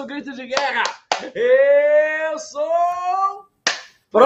nosso grito de guerra. Eu sou Pro!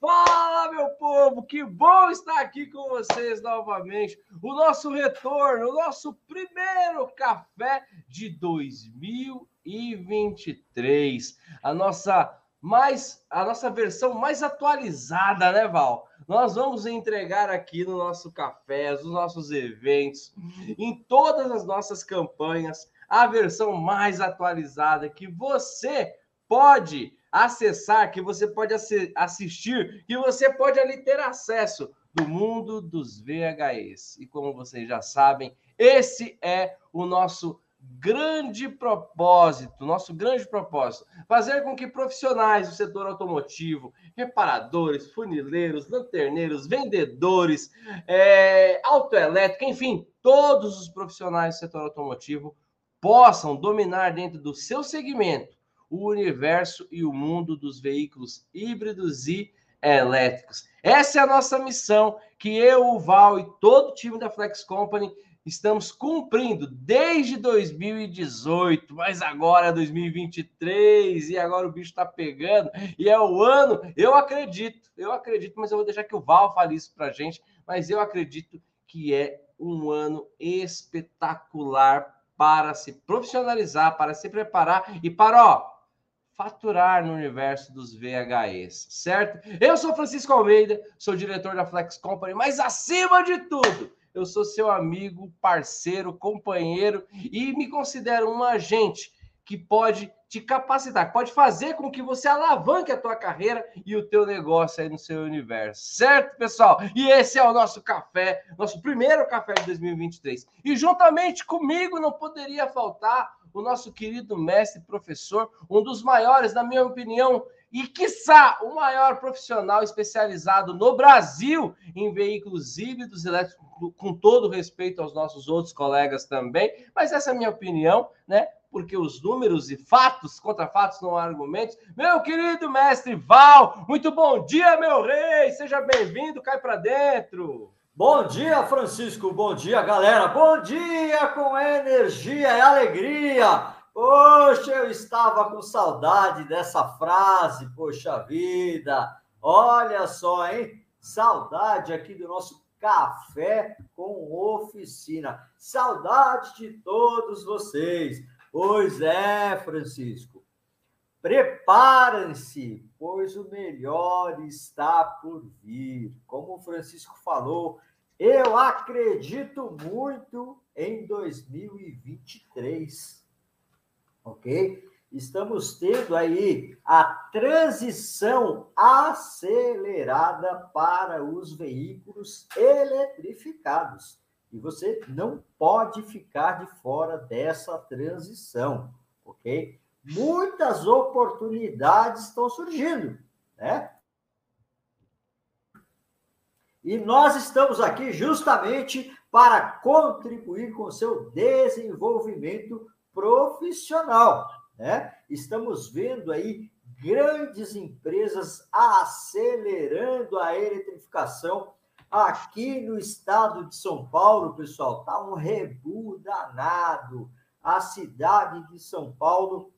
Fala, meu povo! Que bom estar aqui com vocês novamente. O nosso retorno, o nosso primeiro café de 2023. A nossa mais a nossa versão mais atualizada, né, Val? Nós vamos entregar aqui no nosso café, nos nossos eventos, em todas as nossas campanhas, a versão mais atualizada que você pode acessar, que você pode assistir, que você pode ali ter acesso do mundo dos VHEs. E como vocês já sabem, esse é o nosso grande propósito, nosso grande propósito, fazer com que profissionais do setor automotivo, reparadores, funileiros, lanterneiros, vendedores, é, autoelétrica, enfim, todos os profissionais do setor automotivo possam dominar dentro do seu segmento o universo e o mundo dos veículos híbridos e elétricos. Essa é a nossa missão que eu, o Val e todo o time da Flex Company estamos cumprindo desde 2018, mas agora é 2023 e agora o bicho está pegando e é o ano. Eu acredito, eu acredito, mas eu vou deixar que o Val fale isso para gente. Mas eu acredito que é um ano espetacular para se profissionalizar, para se preparar e para ó faturar no universo dos VHEs, certo? Eu sou Francisco Almeida, sou diretor da Flex Company, mas acima de tudo, eu sou seu amigo, parceiro, companheiro e me considero um agente que pode te capacitar, pode fazer com que você alavanque a tua carreira e o teu negócio aí no seu universo. Certo, pessoal? E esse é o nosso café, nosso primeiro café de 2023. E juntamente comigo não poderia faltar o nosso querido mestre professor, um dos maiores, na minha opinião, e, quiçá, o maior profissional especializado no Brasil em veículos híbridos elétricos, com todo respeito aos nossos outros colegas também, mas essa é a minha opinião, né? Porque os números e fatos contra fatos não há argumentos. Meu querido mestre Val, muito bom dia, meu rei! Seja bem-vindo, cai para dentro! Bom dia, Francisco. Bom dia, galera. Bom dia com energia e alegria. Poxa, eu estava com saudade dessa frase, poxa vida. Olha só, hein? Saudade aqui do nosso café com oficina. Saudade de todos vocês. Pois é, Francisco. Preparem-se, pois o melhor está por vir. Como o Francisco falou, eu acredito muito em 2023 ok? Estamos tendo aí a transição acelerada para os veículos eletrificados. E você não pode ficar de fora dessa transição, ok? Muitas oportunidades estão surgindo, né? E nós estamos aqui justamente para contribuir com seu desenvolvimento profissional, né? Estamos vendo aí grandes empresas acelerando a eletrificação aqui no estado de São Paulo, pessoal. Tá um rebu danado. A cidade de São Paulo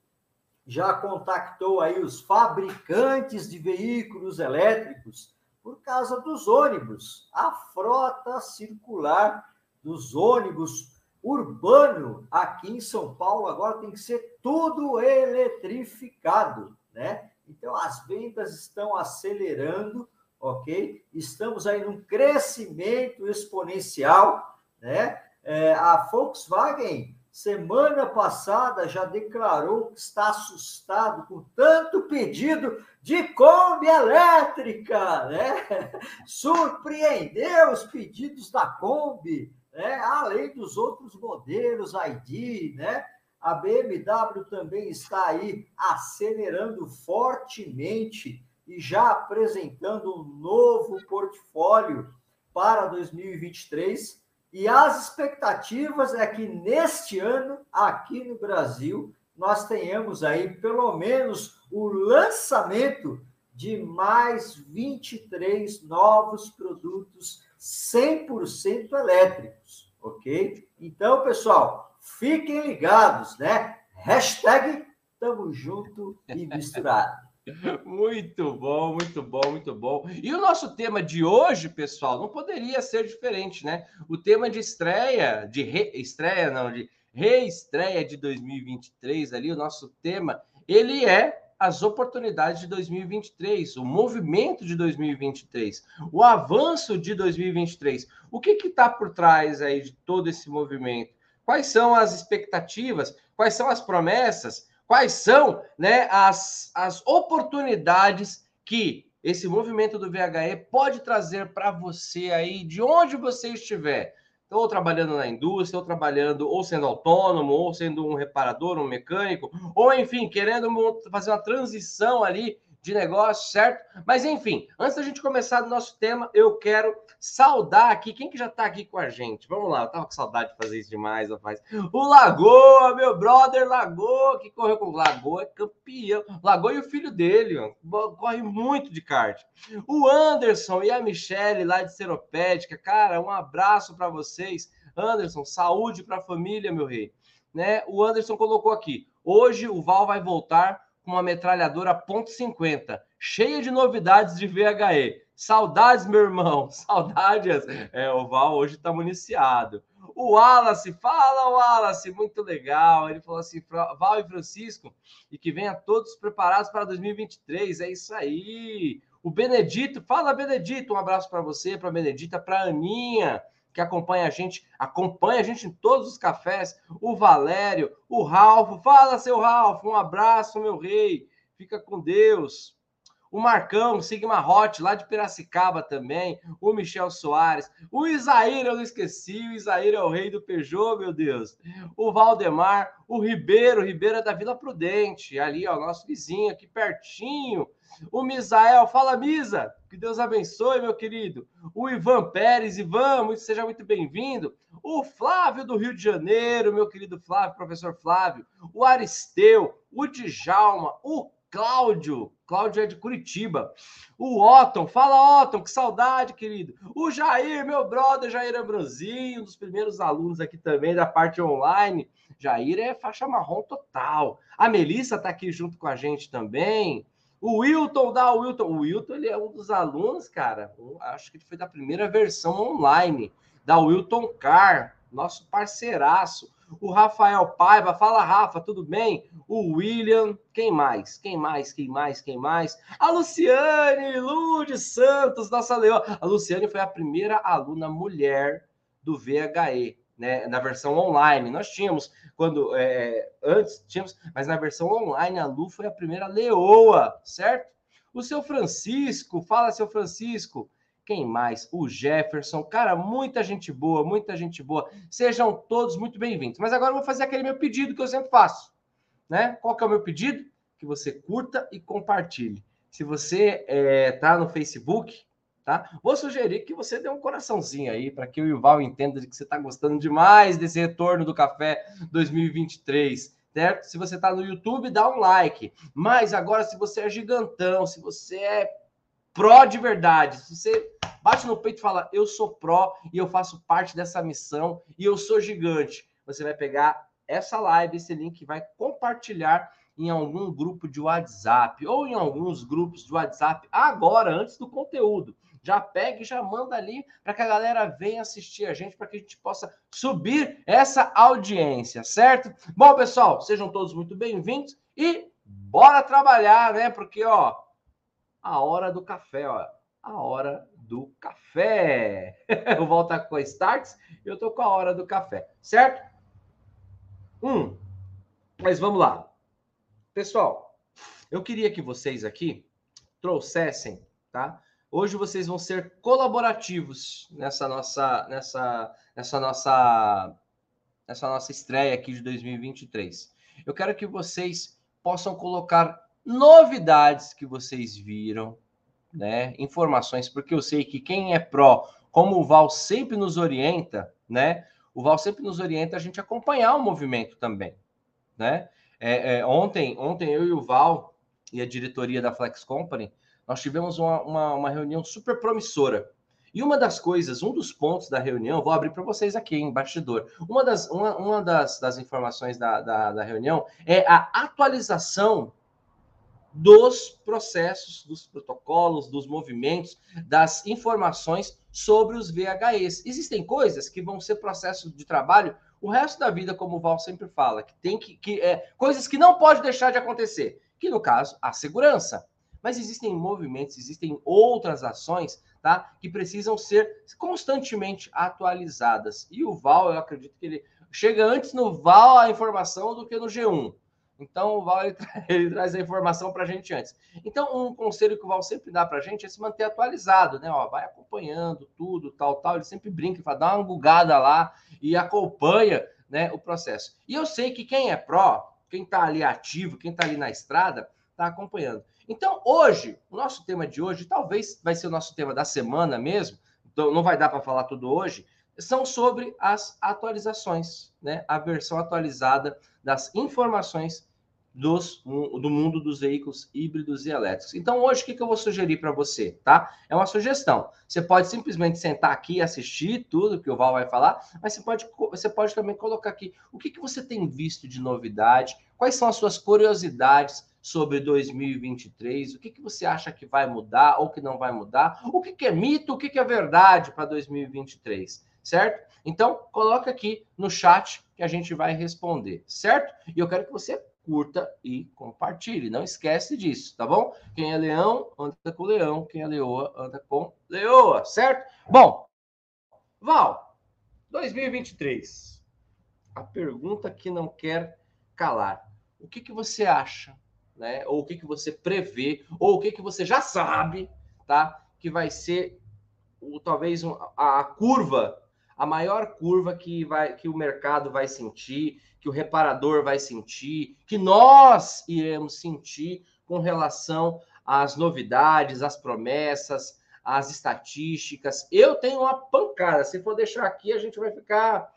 já contactou aí os fabricantes de veículos elétricos por causa dos ônibus. A frota circular dos ônibus urbano aqui em São Paulo agora tem que ser tudo eletrificado, né? Então as vendas estão acelerando, ok? Estamos aí num crescimento exponencial, né? É, a Volkswagen semana passada já declarou que está assustado com tanto pedido de Kombi elétrica, né? Surpreendeu os pedidos da Kombi né? além dos outros modelos ID, né? A BMW também está aí acelerando fortemente e já apresentando um novo portfólio para 2023. E as expectativas é que neste ano, aqui no Brasil, nós tenhamos aí pelo menos o lançamento de mais 23 novos produtos 100% elétricos, ok? Então, pessoal, fiquem ligados, né? Hashtag tamo junto e misturado. Muito bom, muito bom, muito bom. E o nosso tema de hoje, pessoal, não poderia ser diferente, né? O tema de estreia, de re... estreia, não, de reestreia de 2023 ali, o nosso tema, ele é as oportunidades de 2023, o movimento de 2023, o avanço de 2023. O que está por trás aí de todo esse movimento? Quais são as expectativas? Quais são as promessas? Quais são né, as, as oportunidades que esse movimento do VHE pode trazer para você aí, de onde você estiver? Ou trabalhando na indústria, ou trabalhando, ou sendo autônomo, ou sendo um reparador, um mecânico, ou enfim, querendo fazer uma transição ali de negócio, certo? Mas enfim, antes da gente começar o nosso tema, eu quero saudar aqui quem que já tá aqui com a gente. Vamos lá, eu tava com saudade de fazer isso demais, rapaz. O Lagoa, meu brother Lagoa, que correu com o Lagoa, é campeão. Lagoa e o filho dele, ó, corre muito de kart. O Anderson e a Michelle lá de Seropédica, cara, um abraço para vocês. Anderson, saúde para a família, meu rei. Né? O Anderson colocou aqui: hoje o Val vai voltar com uma metralhadora .50, cheia de novidades de VHE. Saudades, meu irmão, saudades. É, o Val hoje está municiado. O Wallace, fala Wallace, muito legal. Ele falou assim: Val e Francisco, e que venha todos preparados para 2023. É isso aí. O Benedito, fala Benedito, um abraço para você, para Benedita, para Aninha que acompanha a gente, acompanha a gente em todos os cafés, o Valério, o Ralfo, fala seu Ralfo, um abraço, meu rei, fica com Deus. O Marcão, Sigma Hot, lá de Piracicaba também, o Michel Soares, o Isaír, eu não esqueci, o Isaír é o rei do Peugeot, meu Deus. O Valdemar, o Ribeiro, o Ribeiro é da Vila Prudente, ali, ó, nosso vizinho, aqui pertinho. O Misael, fala Misa, que Deus abençoe, meu querido. O Ivan Pérez, Ivan, muito, seja muito bem-vindo. O Flávio do Rio de Janeiro, meu querido Flávio, professor Flávio. O Aristeu, o Djalma, o Cláudio, Cláudio é de Curitiba. O Otton, fala Otton, que saudade, querido. O Jair, meu brother, Jair Ambrosinho, um dos primeiros alunos aqui também da parte online. Jair é faixa marrom total. A Melissa está aqui junto com a gente também. O Wilton da Wilton. O Wilton ele é um dos alunos, cara. Acho que ele foi da primeira versão online da Wilton Car, nosso parceiraço. O Rafael Paiva, fala Rafa, tudo bem? O William, quem mais? Quem mais? Quem mais? Quem mais? A Luciane, Lu de Santos, nossa leoa. A Luciane foi a primeira aluna mulher do VHE né, na versão online. Nós tínhamos, quando é, antes tínhamos, mas na versão online a Lu foi a primeira leoa, certo? O seu Francisco, fala seu Francisco. Quem mais? O Jefferson. Cara, muita gente boa, muita gente boa. Sejam todos muito bem-vindos. Mas agora eu vou fazer aquele meu pedido que eu sempre faço. Né? Qual que é o meu pedido? Que você curta e compartilhe. Se você está é, no Facebook, tá? Vou sugerir que você dê um coraçãozinho aí para que o Ival entenda de que você está gostando demais desse retorno do Café 2023. Certo? Se você está no YouTube, dá um like. Mas agora, se você é gigantão, se você é pró de verdade, se você bate no peito e fala, eu sou pró e eu faço parte dessa missão e eu sou gigante, você vai pegar essa live, esse link, vai compartilhar em algum grupo de WhatsApp ou em alguns grupos de WhatsApp agora, antes do conteúdo já pega e já manda ali para que a galera venha assistir a gente, para que a gente possa subir essa audiência, certo? Bom, pessoal, sejam todos muito bem-vindos e bora trabalhar, né? Porque, ó, a hora do café, ó, a hora do café. eu volto com a Starts e eu tô com a hora do café, certo? Hum, mas vamos lá. Pessoal, eu queria que vocês aqui trouxessem, tá? Hoje vocês vão ser colaborativos nessa nossa, nessa, nessa nossa, nessa nossa estreia aqui de 2023. Eu quero que vocês possam colocar novidades que vocês viram, né? Informações, porque eu sei que quem é pró, como o Val sempre nos orienta, né? O Val sempre nos orienta a gente acompanhar o movimento também, né? É, é, ontem, ontem eu e o Val e a diretoria da Flex Company nós tivemos uma, uma, uma reunião super promissora. E uma das coisas, um dos pontos da reunião, vou abrir para vocês aqui em bastidor. Uma das, uma, uma das, das informações da, da, da reunião é a atualização dos processos, dos protocolos, dos movimentos, das informações sobre os VHEs. Existem coisas que vão ser processo de trabalho o resto da vida, como o Val sempre fala, que tem que, que é, coisas que não pode deixar de acontecer, que no caso a segurança. Mas existem movimentos, existem outras ações, tá, que precisam ser constantemente atualizadas. E o Val, eu acredito que ele chega antes no Val a informação do que no G1. Então, o Val ele, ele traz a informação para a gente antes. Então, um conselho que o Val sempre dá para a gente é se manter atualizado, né? Ó, vai acompanhando tudo, tal, tal. Ele sempre brinca, fala, dá uma bugada lá e acompanha né, o processo. E eu sei que quem é pró, quem está ali ativo, quem está ali na estrada, está acompanhando. Então, hoje, o nosso tema de hoje, talvez vai ser o nosso tema da semana mesmo, então não vai dar para falar tudo hoje, são sobre as atualizações, né? A versão atualizada das informações dos, do mundo dos veículos híbridos e elétricos. Então, hoje, o que, eu vou sugerir para você, tá? É uma sugestão. Você pode simplesmente sentar aqui e assistir tudo que o Val vai falar, mas você pode, você pode também colocar aqui o que, que você tem visto de novidade, quais são as suas curiosidades sobre 2023, o que, que você acha que vai mudar ou que não vai mudar, o que, que é mito, o que, que é verdade para 2023, certo? Então, coloca aqui no chat que a gente vai responder, certo? E eu quero que você curta e compartilhe. Não esquece disso, tá bom? Quem é leão, anda com leão. Quem é leoa, anda com leoa, certo? Bom, Val, 2023. A pergunta que não quer calar. O que, que você acha, né? Ou o que, que você prevê, ou o que, que você já sabe, tá? Que vai ser o, talvez a, a curva, a maior curva que, vai, que o mercado vai sentir, que o reparador vai sentir, que nós iremos sentir com relação às novidades, às promessas, às estatísticas. Eu tenho uma pancada. Se for deixar aqui, a gente vai ficar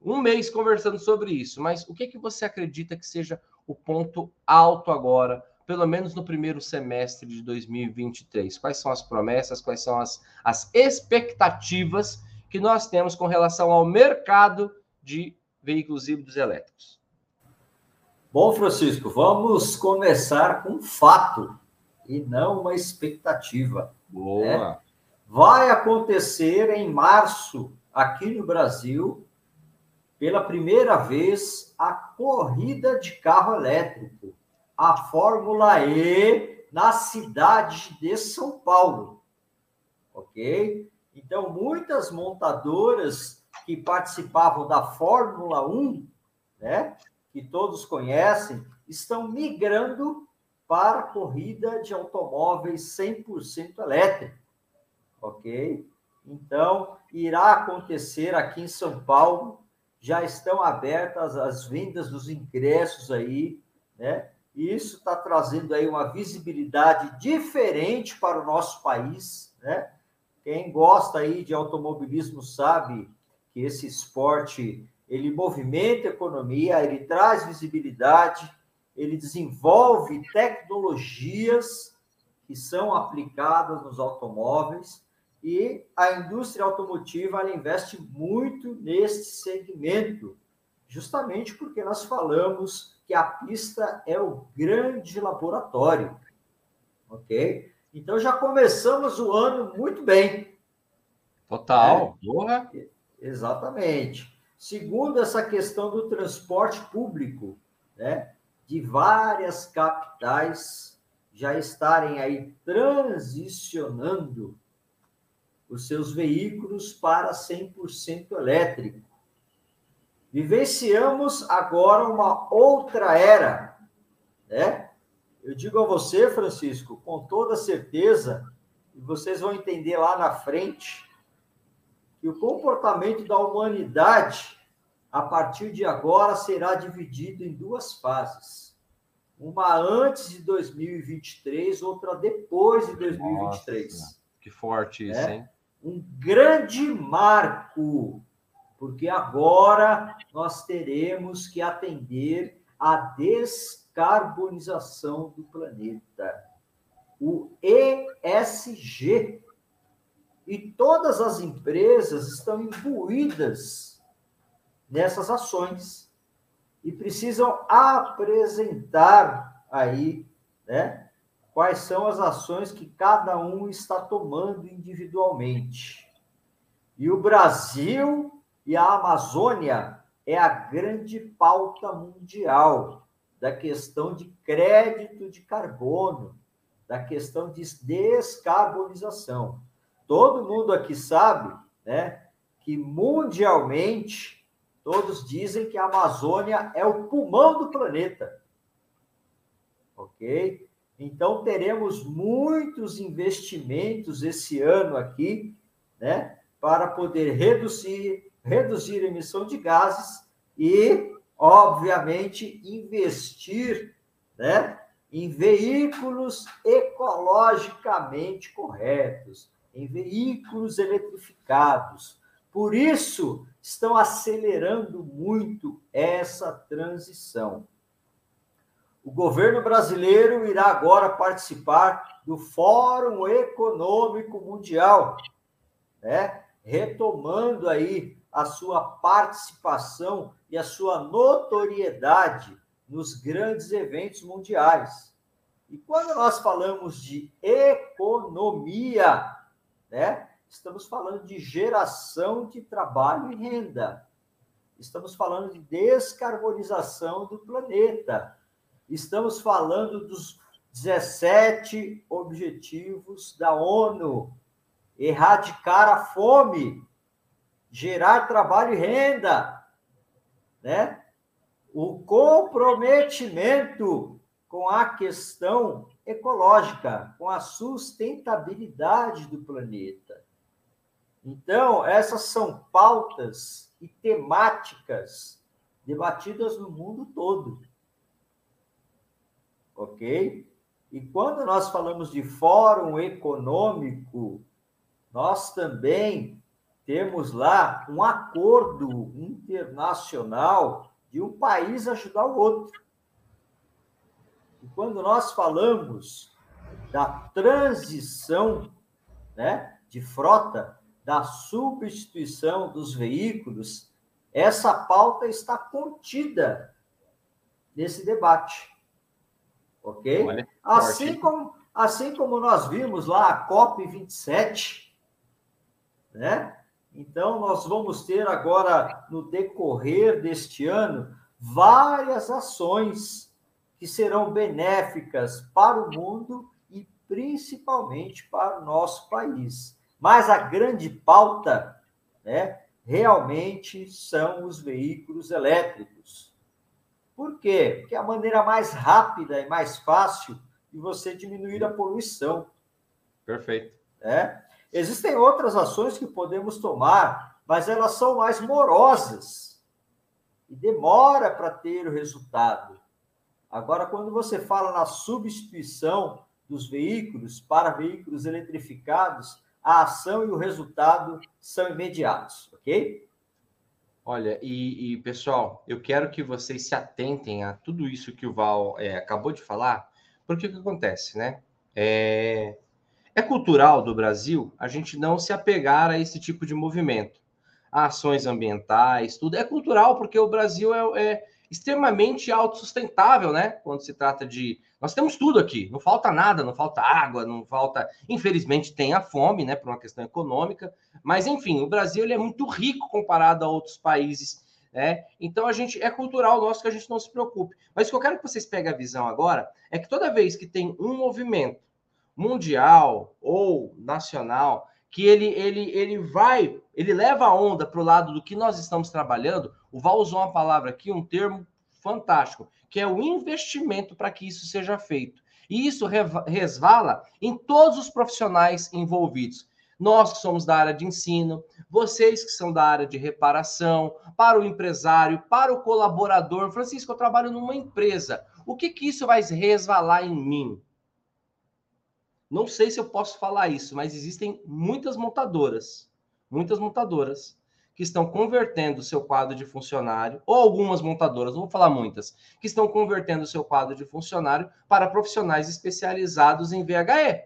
um mês conversando sobre isso. Mas o que, que você acredita que seja o ponto alto agora, pelo menos no primeiro semestre de 2023? Quais são as promessas, quais são as, as expectativas que nós temos com relação ao mercado de veículos híbridos elétricos? Bom, Francisco, vamos começar com um fato e não uma expectativa. Boa. Né? Vai acontecer em março, aqui no Brasil, pela primeira vez, a corrida de carro elétrico, a Fórmula E, na cidade de São Paulo. Ok? Então, muitas montadoras que participavam da Fórmula 1, né, que todos conhecem, estão migrando para a corrida de automóveis 100% elétrico. Ok? Então, irá acontecer aqui em São Paulo, já estão abertas as vendas dos ingressos aí, né? E isso está trazendo aí uma visibilidade diferente para o nosso país, né? Quem gosta aí de automobilismo sabe que esse esporte ele movimenta a economia, ele traz visibilidade, ele desenvolve tecnologias que são aplicadas nos automóveis e a indústria automotiva ela investe muito nesse segmento, justamente porque nós falamos que a pista é o grande laboratório, ok? Então já começamos o ano muito bem. Total, é. Exatamente. Segundo essa questão do transporte público, né, de várias capitais já estarem aí transicionando os seus veículos para 100% elétrico. Vivenciamos agora uma outra era, né? Eu digo a você, Francisco, com toda certeza, e vocês vão entender lá na frente, que o comportamento da humanidade, a partir de agora, será dividido em duas fases. Uma antes de 2023, outra depois de 2023. Nossa, que forte isso, é? hein? Um grande marco, porque agora nós teremos que atender à descarbonização do planeta. O ESG, E todas as empresas estão imbuídas nessas ações e precisam apresentar aí, né, quais são as ações que cada um está tomando individualmente. E o Brasil e a Amazônia é a grande pauta mundial da questão de crédito de carbono, da questão de descarbonização. Todo mundo aqui sabe, né, que mundialmente todos dizem que a Amazônia é o pulmão do planeta. OK? Então teremos muitos investimentos esse ano aqui, né, para poder reduzir reduzir a emissão de gases e, obviamente, investir, né, em veículos ecologicamente corretos, em veículos eletrificados. Por isso, estão acelerando muito essa transição. O governo brasileiro irá agora participar do Fórum Econômico Mundial, né? retomando aí a sua participação e a sua notoriedade nos grandes eventos mundiais. E quando nós falamos de economia, né, estamos falando de geração de trabalho e renda. Estamos falando de descarbonização do planeta. Estamos falando dos 17 objetivos da ONU. Erradicar a fome, gerar trabalho e renda, né? O comprometimento com a questão ecológica, com a sustentabilidade do planeta. Então, essas são pautas e temáticas debatidas no mundo todo. Ok? E quando nós falamos de fórum econômico, nós também temos lá um acordo internacional de um país ajudar o outro. E quando nós falamos da transição né, de frota, da substituição dos veículos, essa pauta está contida nesse debate. Ok? Olha, assim, como, assim como nós vimos lá a COP27, né? Então, nós vamos ter agora, no decorrer deste ano, várias ações que serão benéficas para o mundo e principalmente para o nosso país. Mas a grande pauta, né, realmente são os veículos elétricos. Por quê? Porque é a maneira mais rápida e mais fácil de você diminuir a poluição. Perfeito. É? Existem outras ações que podemos tomar, mas elas são mais morosas e demora para ter o resultado. Agora, quando você fala na substituição dos veículos para veículos eletrificados, a ação e o resultado são imediatos, ok? Olha, e, e pessoal, eu quero que vocês se atentem a tudo isso que o Val é, acabou de falar, porque o que acontece, né? É, é cultural do Brasil a gente não se apegar a esse tipo de movimento, a ações ambientais, tudo. É cultural porque o Brasil é, é extremamente autossustentável, né? Quando se trata de. Nós temos tudo aqui, não falta nada, não falta água, não falta. Infelizmente tem a fome, né? Por uma questão econômica, mas enfim, o Brasil ele é muito rico comparado a outros países. né? então a gente é cultural nosso que a gente não se preocupe. Mas o que eu quero que vocês peguem a visão agora é que toda vez que tem um movimento mundial ou nacional, que ele, ele, ele vai, ele leva a onda para o lado do que nós estamos trabalhando. O Val usou uma palavra aqui, um termo fantástico, que é o investimento para que isso seja feito. E isso resvala em todos os profissionais envolvidos. Nós que somos da área de ensino, vocês que são da área de reparação, para o empresário, para o colaborador. Francisco, eu trabalho numa empresa. O que, que isso vai resvalar em mim? Não sei se eu posso falar isso, mas existem muitas montadoras, muitas montadoras que estão convertendo o seu quadro de funcionário, ou algumas montadoras, não vou falar muitas, que estão convertendo o seu quadro de funcionário para profissionais especializados em VHE.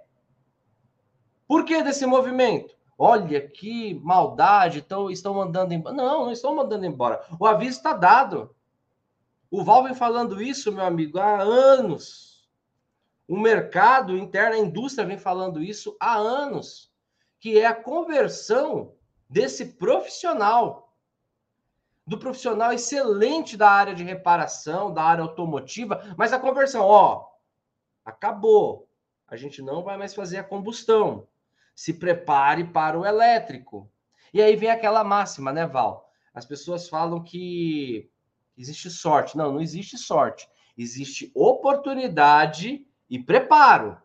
Por que desse movimento? olha que maldade, então estão mandando embora. Não, não estão mandando embora. O aviso está dado. O Val vem falando isso, meu amigo, há anos. O mercado interno, a indústria vem falando isso há anos, que é a conversão desse profissional, do profissional excelente da área de reparação, da área automotiva, mas a conversão, ó, acabou. A gente não vai mais fazer a combustão. Se prepare para o elétrico. E aí vem aquela máxima, né, Val? As pessoas falam que existe sorte. Não, não existe sorte. Existe oportunidade e preparo.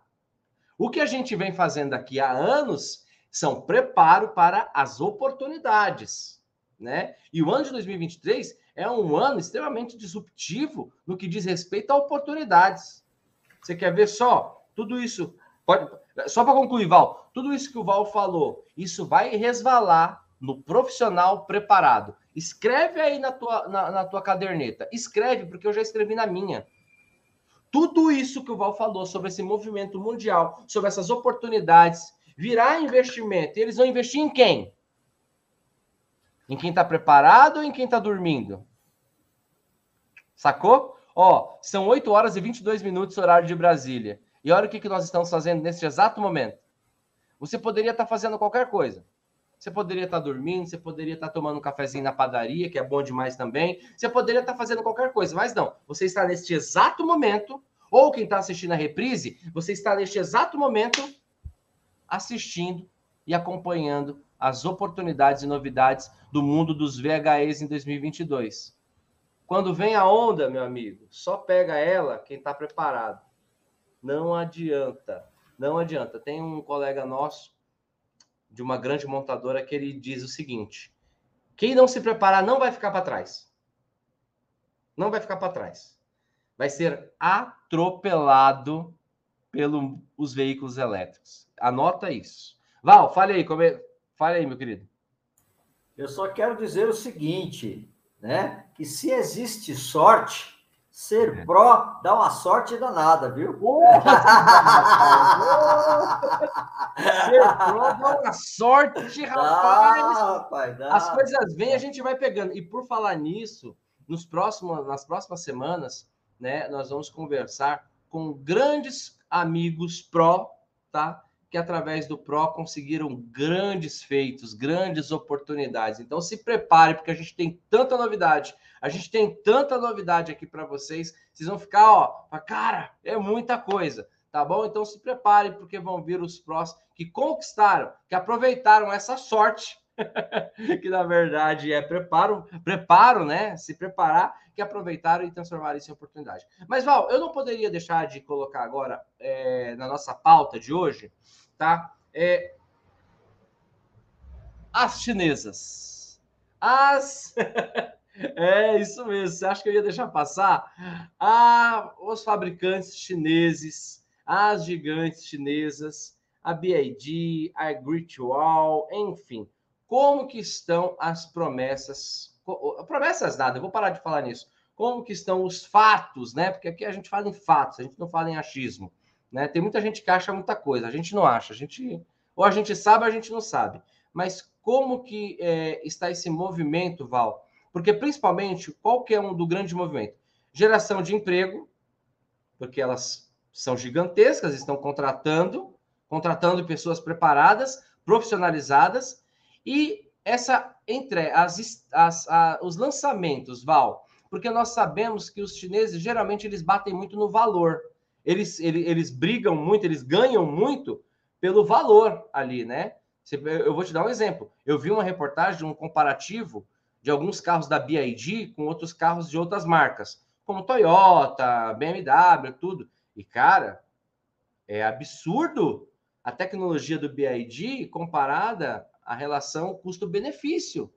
O que a gente vem fazendo aqui há anos são preparo para as oportunidades, né? E o ano de 2023 é um ano extremamente disruptivo no que diz respeito a oportunidades. Você quer ver só tudo isso? Pode, só para concluir, Val, tudo isso que o Val falou, isso vai resvalar no profissional preparado. Escreve aí na tua, na, na tua caderneta. Escreve, porque eu já escrevi na minha. Tudo isso que o Val falou sobre esse movimento mundial, sobre essas oportunidades, virar investimento. E eles vão investir em quem? Em quem está preparado ou em quem está dormindo? Sacou? Ó, são 8 horas e 22 minutos, horário de Brasília. E olha o que, que nós estamos fazendo nesse exato momento. Você poderia estar tá fazendo qualquer coisa. Você poderia estar dormindo, você poderia estar tomando um cafezinho na padaria, que é bom demais também. Você poderia estar fazendo qualquer coisa, mas não. Você está neste exato momento, ou quem está assistindo a reprise, você está neste exato momento assistindo e acompanhando as oportunidades e novidades do mundo dos VHEs em 2022. Quando vem a onda, meu amigo, só pega ela quem está preparado. Não adianta, não adianta. Tem um colega nosso de uma grande montadora que ele diz o seguinte: quem não se preparar não vai ficar para trás. Não vai ficar para trás. Vai ser atropelado pelos veículos elétricos. Anota isso. Val, fale aí, come... fale aí, meu querido. Eu só quero dizer o seguinte, né? Que se existe sorte, Ser é. pró dá uma sorte danada, viu? Ser pró dá uma sorte, rapaz. Dá, rapaz dá. As coisas vêm, a gente vai pegando. E por falar nisso, nos próximos, nas próximas semanas, né, nós vamos conversar com grandes amigos pró, tá? Que através do pró conseguiram grandes feitos, grandes oportunidades. Então se prepare, porque a gente tem tanta novidade a gente tem tanta novidade aqui para vocês. Vocês vão ficar, ó, cara, é muita coisa, tá bom? Então se prepare, porque vão vir os prós que conquistaram, que aproveitaram essa sorte, que na verdade é preparo, preparo, né? Se preparar, que aproveitaram e transformaram isso em oportunidade. Mas, Val, eu não poderia deixar de colocar agora é, na nossa pauta de hoje, tá? É, as chinesas. As. É isso mesmo. Você acha que eu ia deixar passar? Ah, os fabricantes chineses, as gigantes chinesas, a BID, a Greatwall, enfim. Como que estão as promessas? Promessas nada, eu vou parar de falar nisso. Como que estão os fatos, né? Porque aqui a gente fala em fatos, a gente não fala em achismo. Né? Tem muita gente que acha muita coisa, a gente não acha. A gente, ou a gente sabe, ou a gente não sabe. Mas como que é, está esse movimento, Val? Porque, principalmente, qual que é um do grande movimento? Geração de emprego, porque elas são gigantescas, estão contratando, contratando pessoas preparadas, profissionalizadas, e essa entre as, as a, os lançamentos, Val, porque nós sabemos que os chineses geralmente eles batem muito no valor. Eles, eles, eles brigam muito, eles ganham muito pelo valor ali, né? Eu vou te dar um exemplo. Eu vi uma reportagem um comparativo de alguns carros da BID com outros carros de outras marcas, como Toyota, BMW, tudo. E, cara, é absurdo a tecnologia do BID comparada à relação custo-benefício.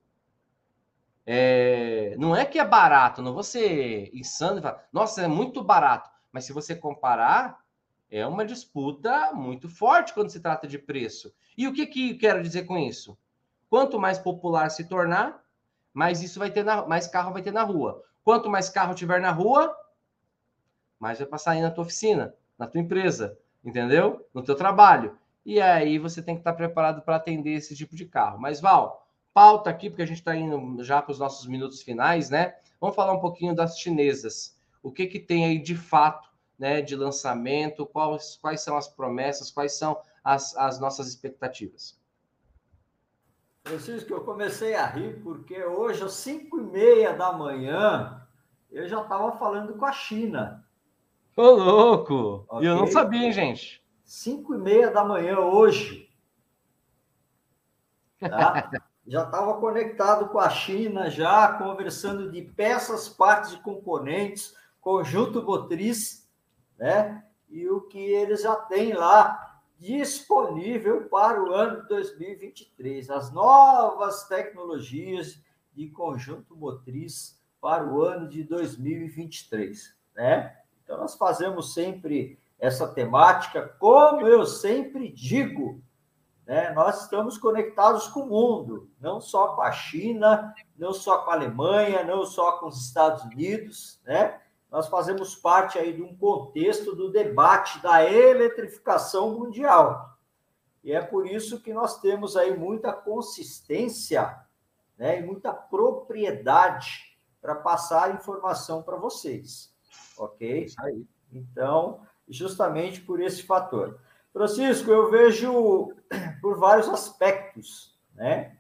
É, não é que é barato, não vou ser insano e falar, nossa, é muito barato. Mas se você comparar, é uma disputa muito forte quando se trata de preço. E o que, que quero dizer com isso? Quanto mais popular se tornar, mais isso vai ter na, mais carro vai ter na rua. Quanto mais carro tiver na rua, mais vai passar aí na tua oficina, na tua empresa, entendeu? No teu trabalho. e aí você tem que estar preparado para atender esse tipo de carro. Mas, Val, pauta aqui, porque a gente está indo já para os nossos minutos finais, né? Vamos falar um pouquinho das chinesas. O que, que tem aí de fato né, de lançamento? Quais, quais são as promessas? Quais são as, as nossas expectativas? Francisco, eu comecei a rir porque hoje, às 5 e meia da manhã, eu já estava falando com a China. Ô, louco! Okay? E eu não sabia, hein, gente? 5 e meia da manhã hoje. Tá? já estava conectado com a China, já conversando de peças, partes e componentes, conjunto motriz, né? E o que eles já têm lá disponível para o ano de 2023. As novas tecnologias de conjunto motriz para o ano de 2023, né? Então, nós fazemos sempre essa temática, como eu sempre digo, né? Nós estamos conectados com o mundo, não só com a China, não só com a Alemanha, não só com os Estados Unidos, né? Nós fazemos parte aí de um contexto do debate da eletrificação mundial. E é por isso que nós temos aí muita consistência, né, e muita propriedade para passar informação para vocês. OK? Então, justamente por esse fator. Francisco, eu vejo por vários aspectos, né?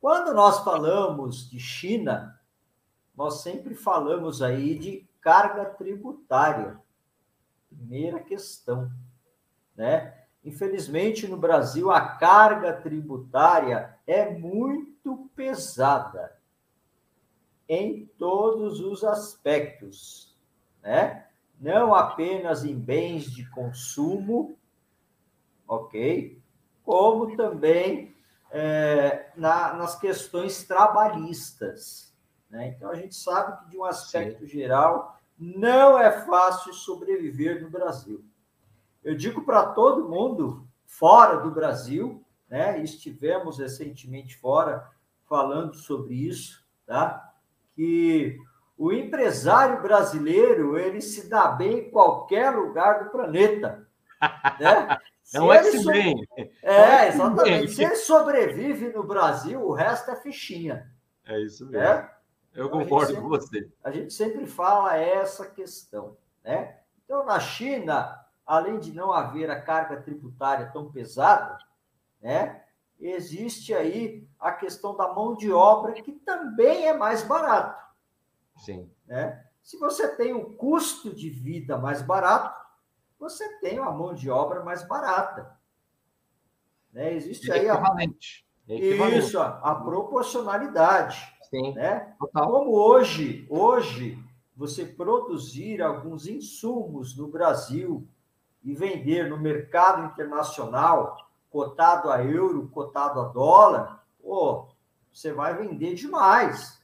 Quando nós falamos de China, nós sempre falamos aí de carga tributária. Primeira questão, né? Infelizmente, no Brasil, a carga tributária é muito pesada em todos os aspectos, né? não apenas em bens de consumo, ok? Como também é, na, nas questões trabalhistas. Né? Então, a gente sabe que, de um aspecto Sim. geral, não é fácil sobreviver no Brasil. Eu digo para todo mundo fora do Brasil, né? estivemos recentemente fora falando sobre isso, tá? que o empresário brasileiro, ele se dá bem em qualquer lugar do planeta. Né? É um X-Men. É, exatamente. Se ele sobrevive no Brasil, o resto é fichinha. É isso mesmo. Né? Eu então, concordo sempre, com você. A gente sempre fala essa questão. Né? Então, na China, além de não haver a carga tributária tão pesada, né, existe aí a questão da mão de obra, que também é mais barato. Sim. Né? Se você tem um custo de vida mais barato, você tem uma mão de obra mais barata. Né? Existe é aí. A... É. Isso, a, proporcionalidade. Sim. Né? Como hoje, hoje, você produzir alguns insumos no Brasil e vender no mercado internacional, cotado a euro, cotado a dólar, pô, você vai vender demais.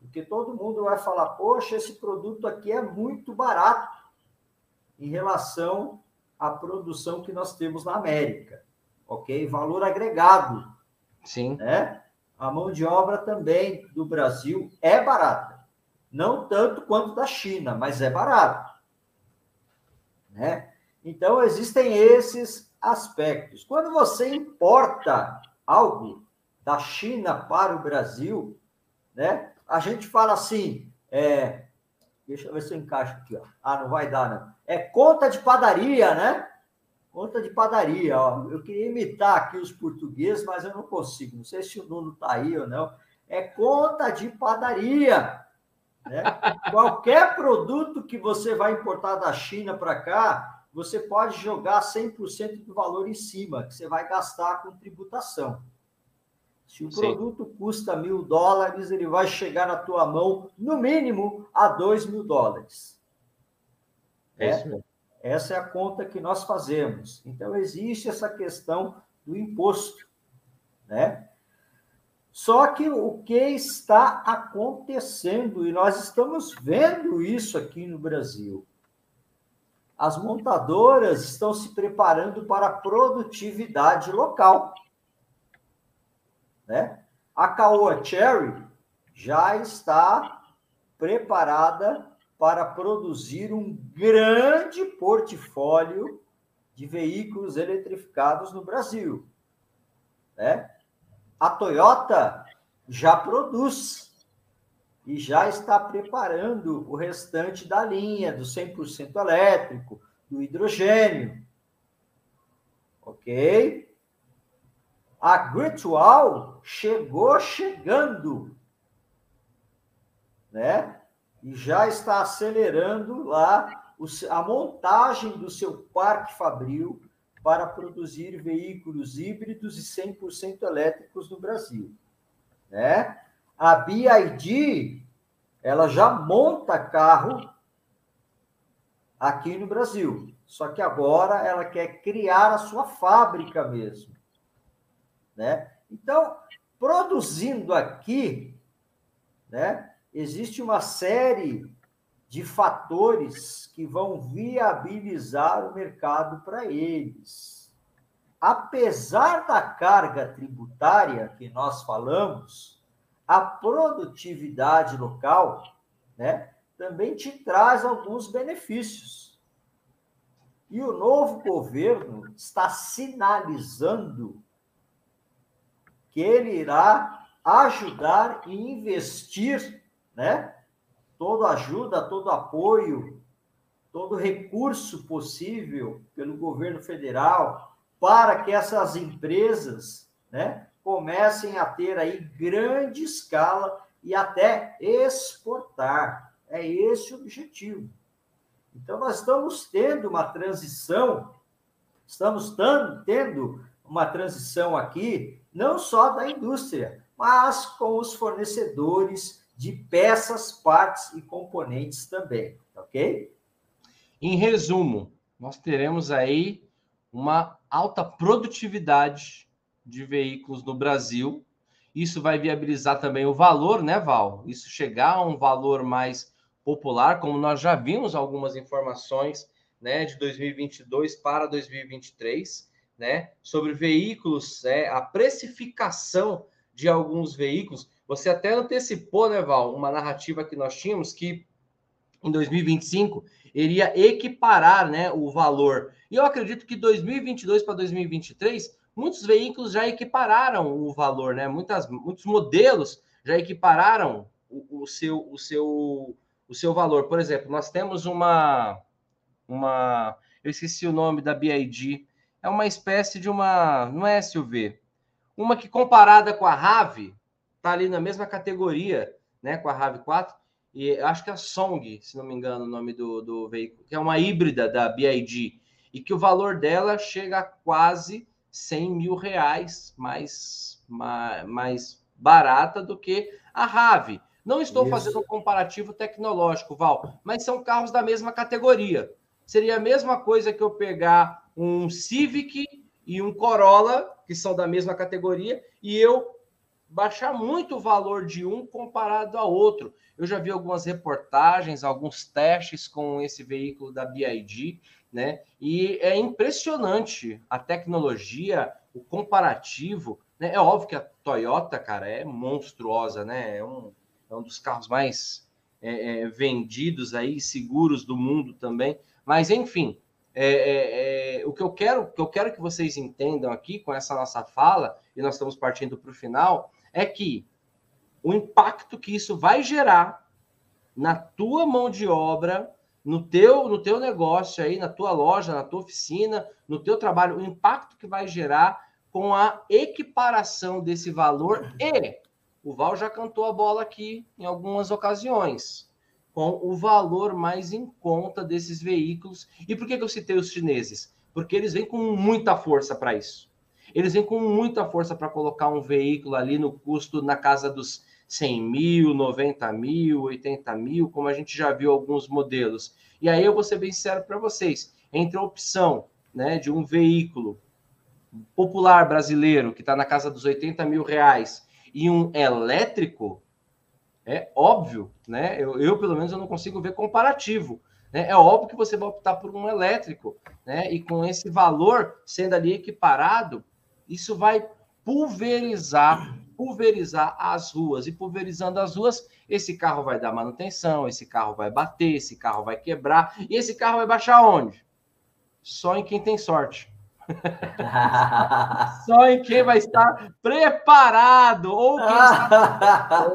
Porque todo mundo vai falar, poxa, esse produto aqui é muito barato em relação à produção que nós temos na América. Ok? Valor agregado. Sim. Né? A mão de obra também do Brasil é barata. Não tanto quanto da China, mas é barato. Né? Então, existem esses aspectos. Quando você importa algo da China para o Brasil, né? a gente fala assim, é, deixa eu ver se eu encaixo aqui, ó. Ah, não vai dar, não. É conta de padaria, né? Conta de padaria, ó. Eu queria imitar aqui os portugueses, mas eu não consigo. Não sei se o Nuno tá aí ou não. É conta de padaria. Né? Qualquer produto que você vai importar da China para cá, você pode jogar 100% do valor em cima, que você vai gastar com tributação. Se o Sim. produto custa mil dólares, ele vai chegar na tua mão, no mínimo, a dois mil dólares. É, é. Essa é a conta que nós fazemos. Então, existe essa questão do imposto. Né? Só que o que está acontecendo, e nós estamos vendo isso aqui no Brasil, as montadoras estão se preparando para a produtividade local. Né? A Caoa Cherry já está preparada para produzir um grande portfólio de veículos eletrificados no Brasil. Né? A Toyota já produz e já está preparando o restante da linha do 100% elétrico, do hidrogênio. Ok? A Virtual chegou chegando, né? E já está acelerando lá a montagem do seu parque fabril para produzir veículos híbridos e 100% elétricos no Brasil, né? A BID, ela já monta carro aqui no Brasil. Só que agora ela quer criar a sua fábrica mesmo. Né? Então, produzindo aqui, né, existe uma série de fatores que vão viabilizar o mercado para eles. Apesar da carga tributária que nós falamos, a produtividade local, né, também te traz alguns benefícios. E o novo governo está sinalizando que ele irá ajudar e investir, né? Toda ajuda, todo apoio, todo recurso possível pelo governo federal para que essas empresas, né, comecem a ter aí grande escala e até exportar. É esse o objetivo. Então, nós estamos tendo uma transição, estamos tendo uma transição aqui, não só da indústria, mas com os fornecedores de peças, partes e componentes também, ok? Em resumo, nós teremos aí uma alta produtividade de veículos no Brasil. Isso vai viabilizar também o valor, né, Val? Isso chegar a um valor mais popular, como nós já vimos algumas informações né, de 2022 para 2023, né, sobre veículos, é, a precificação de alguns veículos. Você até antecipou, né, Val, uma narrativa que nós tínhamos que em 2025 iria equiparar né, o valor. E eu acredito que 2022 para 2023, muitos veículos já equipararam o valor, né? Muitas, muitos modelos já equipararam o, o seu, o seu o seu valor. Por exemplo, nós temos uma, uma, eu esqueci o nome da BID, é uma espécie de uma, não é SUV, uma que comparada com a RAV, está ali na mesma categoria, né, com a RAV 4, e acho que é a Song, se não me engano, o nome do, do veículo, que é uma híbrida da BID, e que o valor dela chega a quase 100 mil reais mais, mais, mais barata do que a RAV. Não estou Isso. fazendo um comparativo tecnológico, Val, mas são carros da mesma categoria. Seria a mesma coisa que eu pegar um Civic e um Corolla, que são da mesma categoria, e eu baixar muito o valor de um comparado ao outro. Eu já vi algumas reportagens, alguns testes com esse veículo da BID, né? E é impressionante a tecnologia, o comparativo. Né? É óbvio que a Toyota, cara, é monstruosa, né? É um, é um dos carros mais é, é, vendidos aí, seguros do mundo também. Mas, enfim, é, é, é, o que eu quero que eu quero que vocês entendam aqui com essa nossa fala, e nós estamos partindo para o final, é que o impacto que isso vai gerar na tua mão de obra, no teu, no teu negócio aí, na tua loja, na tua oficina, no teu trabalho, o impacto que vai gerar com a equiparação desse valor e o Val já cantou a bola aqui em algumas ocasiões, com o valor mais em conta desses veículos. E por que, que eu citei os chineses? Porque eles vêm com muita força para isso. Eles vêm com muita força para colocar um veículo ali no custo na casa dos 100 mil, 90 mil, 80 mil, como a gente já viu alguns modelos. E aí eu vou ser bem sincero para vocês: entre a opção né, de um veículo popular brasileiro que está na casa dos 80 mil reais e um elétrico, é óbvio, né? Eu, eu, pelo menos, eu não consigo ver comparativo. Né? É óbvio que você vai optar por um elétrico, né? E com esse valor sendo ali equiparado, isso vai pulverizar, pulverizar as ruas. E pulverizando as ruas, esse carro vai dar manutenção, esse carro vai bater, esse carro vai quebrar, e esse carro vai baixar onde? só em quem tem sorte. Só em quem vai estar preparado ou quem está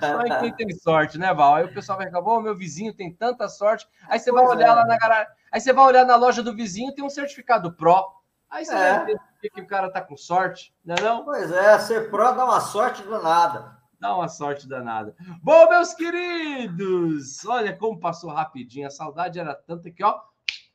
Só em quem tem sorte, né, Val? Aí o pessoal vai ficar, bom, meu vizinho tem tanta sorte. Aí você vai olhar é. lá na garagem, aí você vai olhar na loja do vizinho, tem um certificado Pro. Aí você é. vai ver que o cara tá com sorte, não é não? Pois é, ser Pro dá uma sorte danada. Dá uma sorte danada. Bom, meus queridos, olha como passou rapidinho. A saudade era tanta que, ó,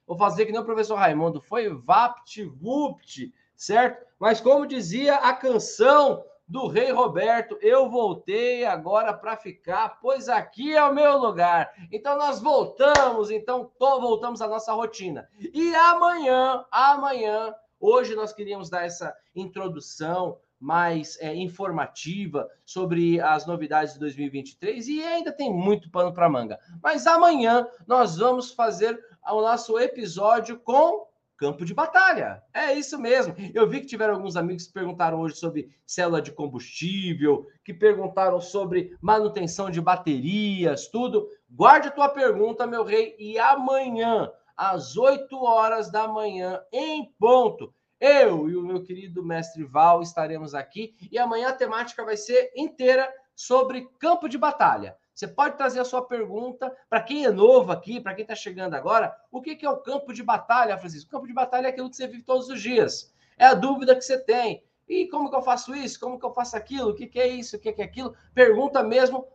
Vou fazer que nem o professor Raimundo, foi vapt-vupt, certo? Mas como dizia a canção do Rei Roberto, eu voltei agora para ficar, pois aqui é o meu lugar. Então nós voltamos, então voltamos à nossa rotina. E amanhã, amanhã, hoje nós queríamos dar essa introdução mais é, informativa sobre as novidades de 2023 e ainda tem muito pano para manga. Mas amanhã nós vamos fazer o nosso episódio com campo de batalha. É isso mesmo. Eu vi que tiveram alguns amigos que perguntaram hoje sobre célula de combustível, que perguntaram sobre manutenção de baterias, tudo. Guarde a tua pergunta, meu rei, e amanhã, às 8 horas da manhã, em ponto, eu e o meu querido mestre Val estaremos aqui e amanhã a temática vai ser inteira sobre campo de batalha. Você pode trazer a sua pergunta para quem é novo aqui, para quem está chegando agora. O que, que é o campo de batalha, Francisco? O campo de batalha é aquilo que você vive todos os dias. É a dúvida que você tem. E como que eu faço isso? Como que eu faço aquilo? O que, que é isso? O que, que é aquilo? Pergunta mesmo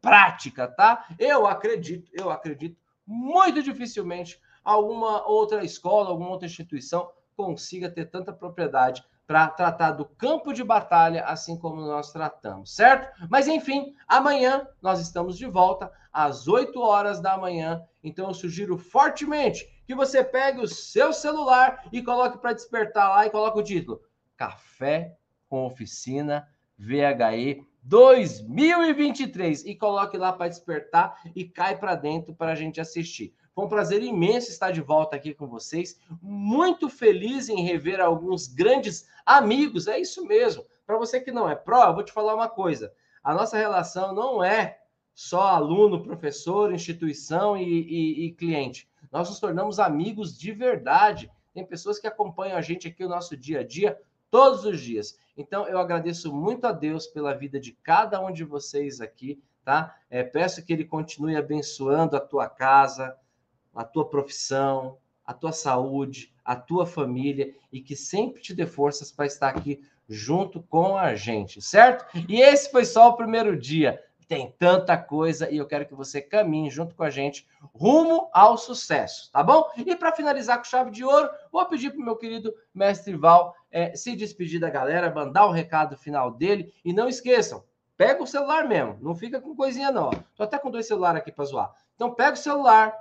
prática, tá? Eu acredito, eu acredito muito dificilmente alguma outra escola, alguma outra instituição consiga ter tanta propriedade para tratar do campo de batalha, assim como nós tratamos, certo? Mas enfim, amanhã nós estamos de volta às 8 horas da manhã. Então eu sugiro fortemente que você pegue o seu celular e coloque para despertar lá e coloque o título: Café com Oficina VHE 2023 e coloque lá para despertar e cai para dentro para a gente assistir. Foi um prazer imenso estar de volta aqui com vocês. Muito feliz em rever alguns grandes amigos. É isso mesmo. Para você que não é pró, eu vou te falar uma coisa. A nossa relação não é só aluno, professor, instituição e, e, e cliente. Nós nos tornamos amigos de verdade. Tem pessoas que acompanham a gente aqui o nosso dia a dia todos os dias. Então, eu agradeço muito a Deus pela vida de cada um de vocês aqui, tá? É, peço que Ele continue abençoando a tua casa, a tua profissão, a tua saúde, a tua família e que sempre te dê forças para estar aqui junto com a gente, certo? E esse foi só o primeiro dia. Tem tanta coisa e eu quero que você caminhe junto com a gente rumo ao sucesso, tá bom? E para finalizar com chave de ouro, vou pedir para o meu querido mestre Val é, se despedir da galera, mandar o recado final dele e não esqueçam, pega o celular mesmo, não fica com coisinha não. Tô até com dois celulares aqui para zoar. Então pega o celular,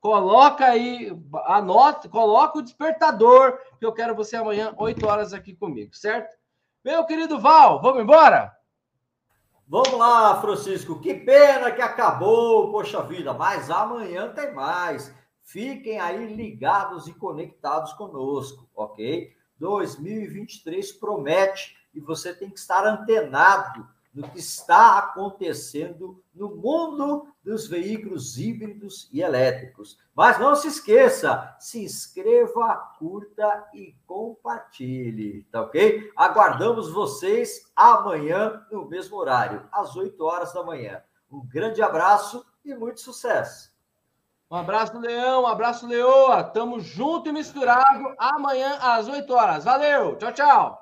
Coloca aí, anota, coloca o despertador, que eu quero você amanhã, 8 horas aqui comigo, certo? Meu querido Val, vamos embora? Vamos lá, Francisco. Que pena que acabou, poxa vida, mas amanhã tem mais. Fiquem aí ligados e conectados conosco, ok? 2023 promete e você tem que estar antenado no que está acontecendo no mundo dos veículos híbridos e elétricos. Mas não se esqueça, se inscreva, curta e compartilhe, tá ok? Aguardamos vocês amanhã no mesmo horário, às 8 horas da manhã. Um grande abraço e muito sucesso. Um abraço, Leão, um abraço, Leoa. Tamo junto e misturado amanhã às 8 horas. Valeu, tchau, tchau.